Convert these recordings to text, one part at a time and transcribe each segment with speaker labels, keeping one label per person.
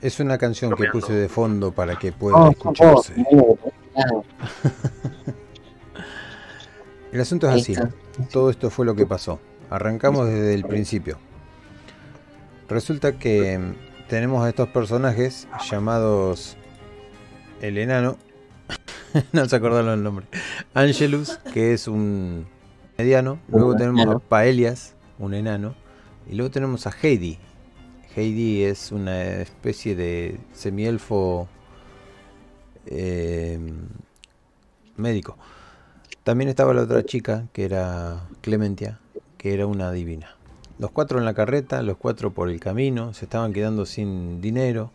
Speaker 1: Es una canción que puse de fondo para que pueda oh, escucharse. El asunto es así. Todo esto fue lo que pasó. Arrancamos desde el principio. Resulta que tenemos a estos personajes llamados el enano. no se acordaron el nombre. Angelus, que es un mediano. Luego tenemos a Paelias, un enano. Y luego tenemos a Heidi. Heidi es una especie de semielfo eh, médico. También estaba la otra chica, que era Clementia, que era una divina. Los cuatro en la carreta, los cuatro por el camino, se estaban quedando sin dinero.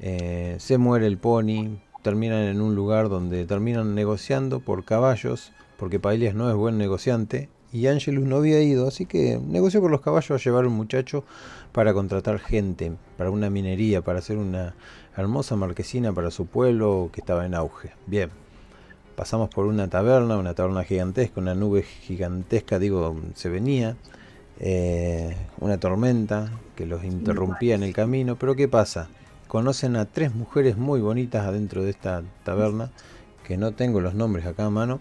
Speaker 1: Eh, se muere el pony, terminan en un lugar donde terminan negociando por caballos, porque Paelias no es buen negociante, y Angelus no había ido, así que negoció por los caballos a llevar un muchacho para contratar gente, para una minería, para hacer una hermosa marquesina para su pueblo que estaba en auge. Bien, pasamos por una taberna, una taberna gigantesca, una nube gigantesca, digo, se venía, eh, una tormenta que los interrumpía en el camino, pero ¿qué pasa? Conocen a tres mujeres muy bonitas adentro de esta taberna, que no tengo los nombres acá a mano,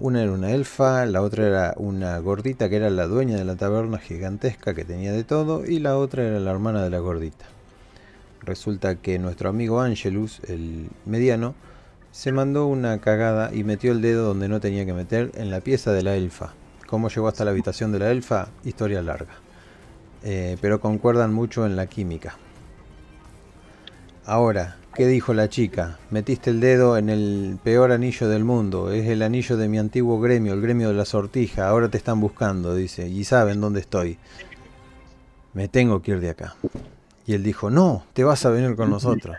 Speaker 1: una era una elfa, la otra era una gordita que era la dueña de la taberna gigantesca que tenía de todo y la otra era la hermana de la gordita. Resulta que nuestro amigo Angelus, el mediano, se mandó una cagada y metió el dedo donde no tenía que meter en la pieza de la elfa. ¿Cómo llegó hasta la habitación de la elfa? Historia larga. Eh, pero concuerdan mucho en la química. Ahora, ¿Qué dijo la chica? Metiste el dedo en el peor anillo del mundo. Es el anillo de mi antiguo gremio, el gremio de la sortija. Ahora te están buscando, dice. Y saben dónde estoy. Me tengo que ir de acá. Y él dijo, no, te vas a venir con nosotros.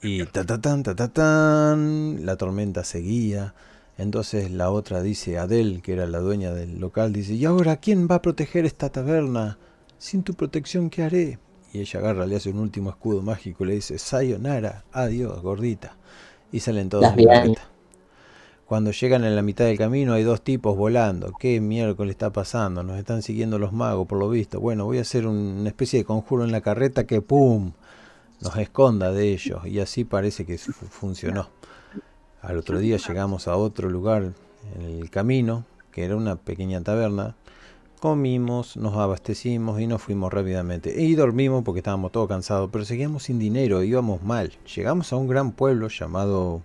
Speaker 1: Y ta ta tan, ta ta tan, la tormenta seguía. Entonces la otra dice, Adel, que era la dueña del local, dice, ¿y ahora quién va a proteger esta taberna? Sin tu protección, ¿qué haré? Y ella agarra, le hace un último escudo mágico y le dice, Sayonara, adiós, gordita. Y salen todos de la Cuando llegan en la mitad del camino hay dos tipos volando. ¿Qué miércoles está pasando? Nos están siguiendo los magos, por lo visto. Bueno, voy a hacer una especie de conjuro en la carreta que ¡pum! nos esconda de ellos. Y así parece que funcionó. Al otro día llegamos a otro lugar en el camino, que era una pequeña taberna, comimos, nos abastecimos y nos fuimos rápidamente. Y dormimos porque estábamos todos cansados, pero seguíamos sin dinero, íbamos mal. Llegamos a un gran pueblo llamado...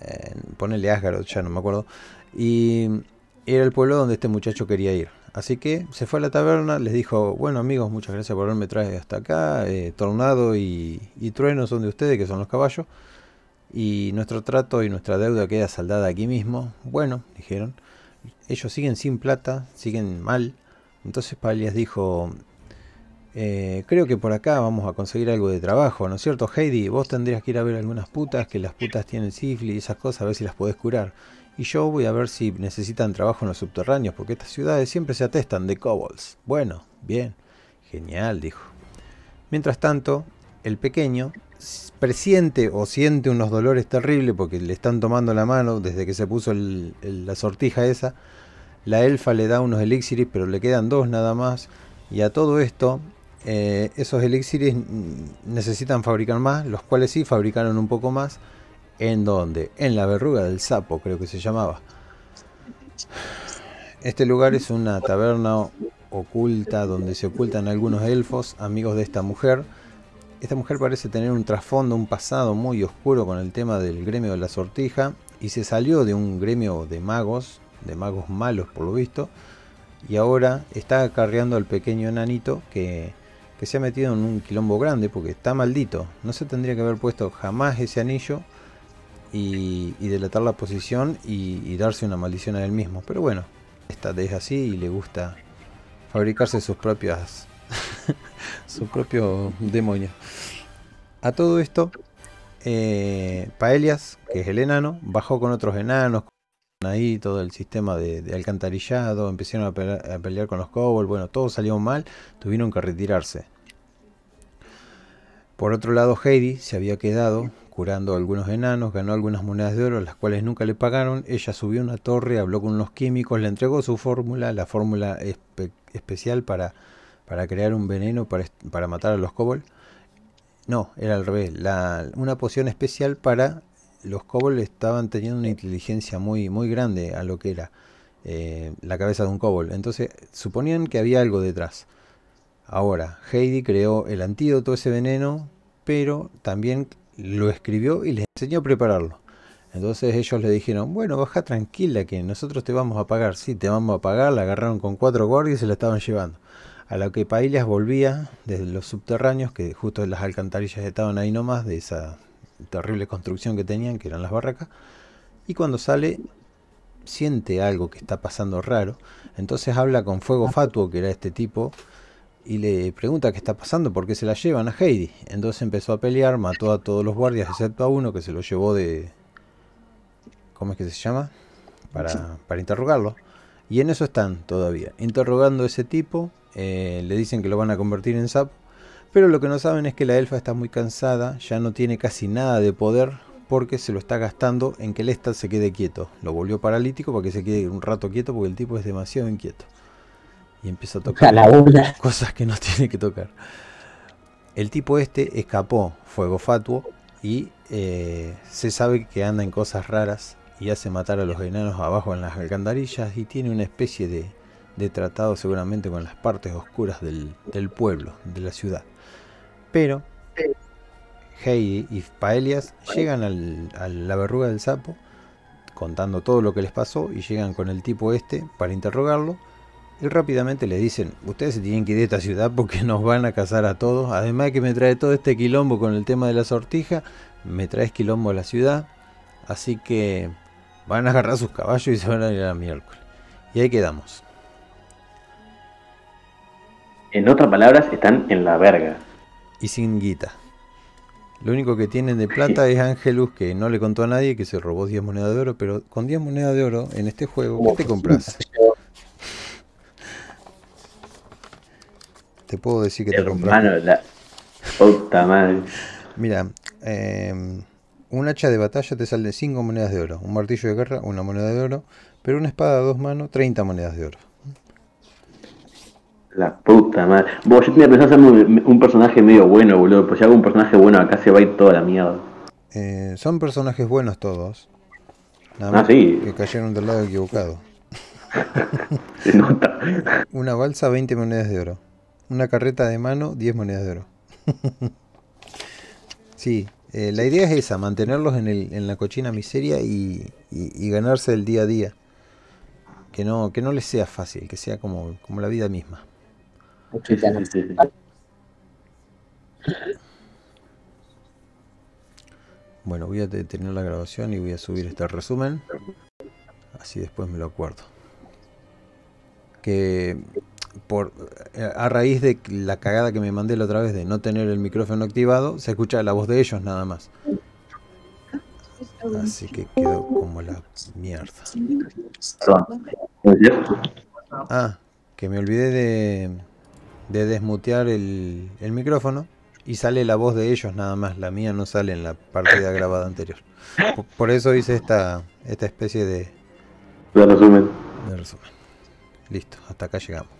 Speaker 1: Eh, ponele Asgard, ya no me acuerdo. Y era el pueblo donde este muchacho quería ir. Así que se fue a la taberna, les dijo, bueno amigos, muchas gracias por haberme traído hasta acá. Eh, tornado y, y Trueno son de ustedes, que son los caballos. Y nuestro trato y nuestra deuda queda saldada aquí mismo. Bueno, dijeron ellos siguen sin plata, siguen mal. Entonces Palias dijo, eh, creo que por acá vamos a conseguir algo de trabajo, ¿no es cierto, Heidi? Vos tendrías que ir a ver algunas putas, que las putas tienen sífilis y esas cosas, a ver si las podés curar. Y yo voy a ver si necesitan trabajo en los subterráneos, porque estas ciudades siempre se atestan de kobolds. Bueno, bien, genial, dijo. Mientras tanto, el pequeño presiente o siente unos dolores terribles porque le están tomando la mano desde que se puso la sortija esa. La elfa le da unos elixires, pero le quedan dos nada más. Y a todo esto, eh, esos elixires necesitan fabricar más, los cuales sí fabricaron un poco más. ¿En donde En la verruga del sapo, creo que se llamaba. Este lugar es una taberna oculta donde se ocultan algunos elfos, amigos de esta mujer esta mujer parece tener un trasfondo, un pasado muy oscuro con el tema del gremio de la sortija y se salió de un gremio de magos, de magos malos por lo visto, y ahora está acarreando al pequeño enanito que, se ha metido en un quilombo grande porque está maldito. No se tendría que haber puesto jamás ese anillo y, delatar la posición y, darse una maldición a él mismo. Pero bueno, esta es así y le gusta fabricarse sus propias su propio demonio. A todo esto, eh, Paelias, que es el enano, bajó con otros enanos, ahí todo el sistema de, alcantarillado, empezaron a pelear, con los kobolds, bueno, todo salió mal, tuvieron que retirarse. Por otro lado, Heidi se había quedado curando a algunos enanos, ganó algunas monedas de oro, las cuales nunca le pagaron. Ella subió a una torre, habló con unos químicos, le entregó su fórmula, la fórmula especial para para crear un veneno para, para matar a los kobolds. No, era al revés. La, una poción especial para los kobolds estaban teniendo una inteligencia muy, muy grande a lo que era eh, la cabeza de un kobold. Entonces suponían que había algo detrás. Ahora, Heidi creó el antídoto, ese veneno, pero también lo escribió y les enseñó a prepararlo. Entonces ellos le dijeron, bueno, baja tranquila que nosotros te vamos a pagar. Sí, te vamos a pagar. La agarraron con cuatro guardias y se la estaban llevando. A lo que Pailias volvía desde los subterráneos, que justo las alcantarillas estaban ahí nomás, de esa terrible construcción que tenían, que eran las barracas. Y cuando sale, siente algo que está pasando raro. Entonces habla con Fuego Fatuo, que era este tipo y le pregunta qué está pasando, porque se la llevan a Heidi. Entonces empezó a pelear, mató a todos los guardias excepto a uno que se lo llevó de... ¿Cómo es que se llama? Para, para interrogarlo. Y en eso están todavía, interrogando a ese tipo. Eh, le dicen que lo van a convertir en sapo. Pero lo que no saben es que la elfa está muy cansada, ya no tiene casi nada de poder porque se lo está gastando en que el Estad se quede quieto. Lo volvió paralítico para que se quede un rato quieto porque el tipo es demasiado inquieto y empieza a tocar cosas que no tiene que tocar. El tipo este escapó, fuego fatuo, y eh, se sabe que anda en cosas raras y hace matar a los enanos abajo en las alcantarillas y tiene una especie de, de tratado seguramente con las partes oscuras del, pueblo, de la ciudad. Pero Heidi y Paelias llegan a la verruga del sapo contando todo lo que les pasó y llegan con el tipo este para interrogarlo y rápidamente le dicen, ustedes se tienen que ir de esta ciudad porque nos van a cazar a todos. Además de que me trae todo este quilombo con el tema de la sortija, me traes quilombo a la ciudad. Así que van a agarrar sus caballos y se van a ir a miércoles. Y ahí quedamos.
Speaker 2: En otras palabras, están en la verga.
Speaker 1: Y sin guita. Lo único que tienen de plata es Angelus, que no le contó a nadie que se robó 10 monedas de oro. Pero con 10 monedas de oro en este juego, ¿qué te compras? Te puedo decir que te compraste.
Speaker 2: la puta madre.
Speaker 1: Mira, eh, un hacha de batalla te sale 5 monedas de oro. Un martillo de guerra, una moneda de oro. Pero una espada a dos manos, 30 monedas de oro.
Speaker 2: La puta madre. Vos, yo tenía pensado hacer un, personaje medio bueno, boludo. Pues si hago un personaje bueno, acá se va a ir toda la mierda.
Speaker 1: Eh, son personajes buenos todos. Nada ah, más que cayeron del lado equivocado. se nota. Una balsa, 20 monedas de oro. Una carreta de mano, 10 monedas de oro. sí, eh, la idea es esa, mantenerlos en, el, en la cochina miseria y, ganarse el día a día. Que no, que no les sea fácil, que sea como, como la vida misma. Bueno, voy a detener la grabación y voy a subir este resumen. Así después me lo acuerdo. Que por a raíz de la cagada que me mandé la otra vez de no tener el micrófono activado, se escucha la voz de ellos nada más. Así que quedó como la mierda. Ah, que me olvidé de, de desmutear el, el micrófono y sale la voz de ellos nada más. La mía no sale en la partida grabada anterior. Por, eso hice esta, esta especie de,
Speaker 2: de resumen.
Speaker 1: de resumen. Listo, hasta acá llegamos.